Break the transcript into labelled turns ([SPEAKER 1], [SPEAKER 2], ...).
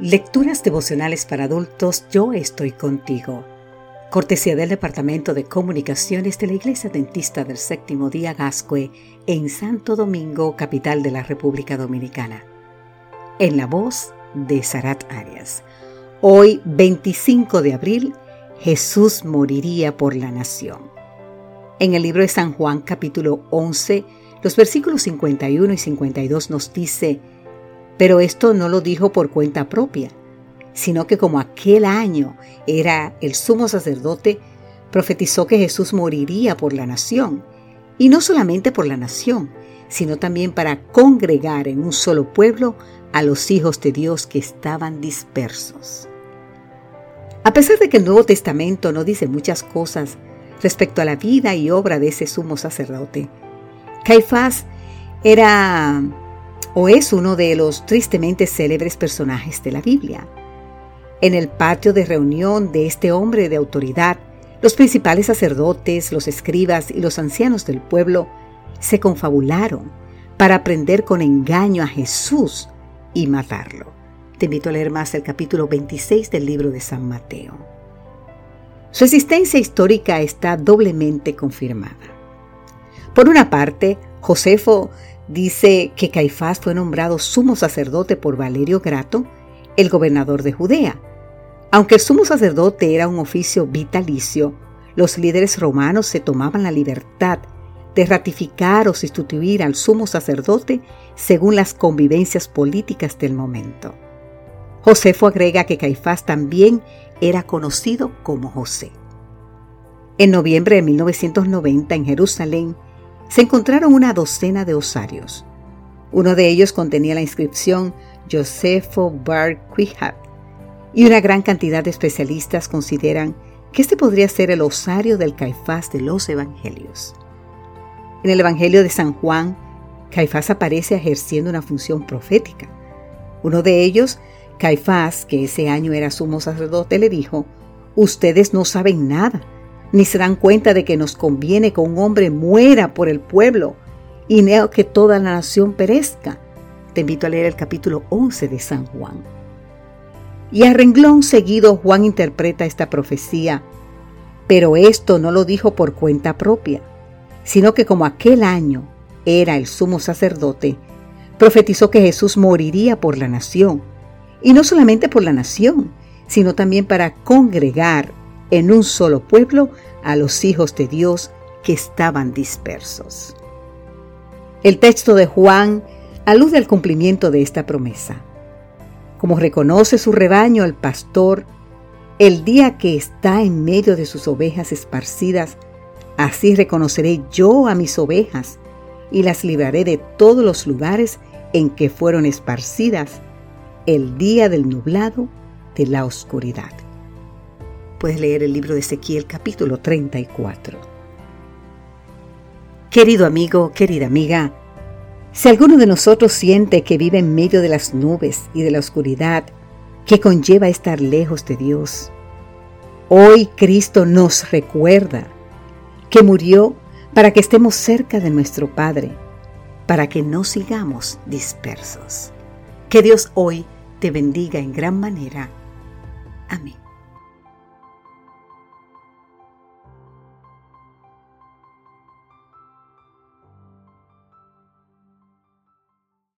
[SPEAKER 1] Lecturas devocionales para adultos Yo estoy contigo. Cortesía del Departamento de Comunicaciones de la Iglesia Dentista del Séptimo Día Gascue en Santo Domingo, capital de la República Dominicana. En la voz de Sarat Arias. Hoy, 25 de abril, Jesús moriría por la nación. En el libro de San Juan capítulo 11, los versículos 51 y 52 nos dice, pero esto no lo dijo por cuenta propia, sino que como aquel año era el sumo sacerdote, profetizó que Jesús moriría por la nación, y no solamente por la nación, sino también para congregar en un solo pueblo a los hijos de Dios que estaban dispersos. A pesar de que el Nuevo Testamento no dice muchas cosas respecto a la vida y obra de ese sumo sacerdote, Caifás era o es uno de los tristemente célebres personajes de la Biblia. En el patio de reunión de este hombre de autoridad, los principales sacerdotes, los escribas y los ancianos del pueblo se confabularon para prender con engaño a Jesús y matarlo. Te invito a leer más el capítulo 26 del libro de San Mateo. Su existencia histórica está doblemente confirmada. Por una parte, Josefo dice que Caifás fue nombrado sumo sacerdote por Valerio Grato, el gobernador de Judea. Aunque el sumo sacerdote era un oficio vitalicio, los líderes romanos se tomaban la libertad de ratificar o sustituir al sumo sacerdote según las convivencias políticas del momento. Josefo agrega que Caifás también era conocido como José. En noviembre de 1990 en Jerusalén, se encontraron una docena de osarios. Uno de ellos contenía la inscripción Josefo Bar Quihat, y una gran cantidad de especialistas consideran que este podría ser el osario del Caifás de los Evangelios. En el Evangelio de San Juan, Caifás aparece ejerciendo una función profética. Uno de ellos, Caifás, que ese año era sumo sacerdote, le dijo, Ustedes no saben nada ni se dan cuenta de que nos conviene que un hombre muera por el pueblo y no que toda la nación perezca. Te invito a leer el capítulo 11 de San Juan. Y a renglón seguido Juan interpreta esta profecía, pero esto no lo dijo por cuenta propia, sino que como aquel año era el sumo sacerdote, profetizó que Jesús moriría por la nación, y no solamente por la nación, sino también para congregar en un solo pueblo a los hijos de Dios que estaban dispersos. El texto de Juan alude al cumplimiento de esta promesa. Como reconoce su rebaño al pastor, el día que está en medio de sus ovejas esparcidas, así reconoceré yo a mis ovejas y las libraré de todos los lugares en que fueron esparcidas el día del nublado de la oscuridad puedes leer el libro de Ezequiel capítulo 34. Querido amigo, querida amiga, si alguno de nosotros siente que vive en medio de las nubes y de la oscuridad que conlleva estar lejos de Dios, hoy Cristo nos recuerda que murió para que estemos cerca de nuestro Padre, para que no sigamos dispersos. Que Dios hoy te bendiga en gran manera. Amén.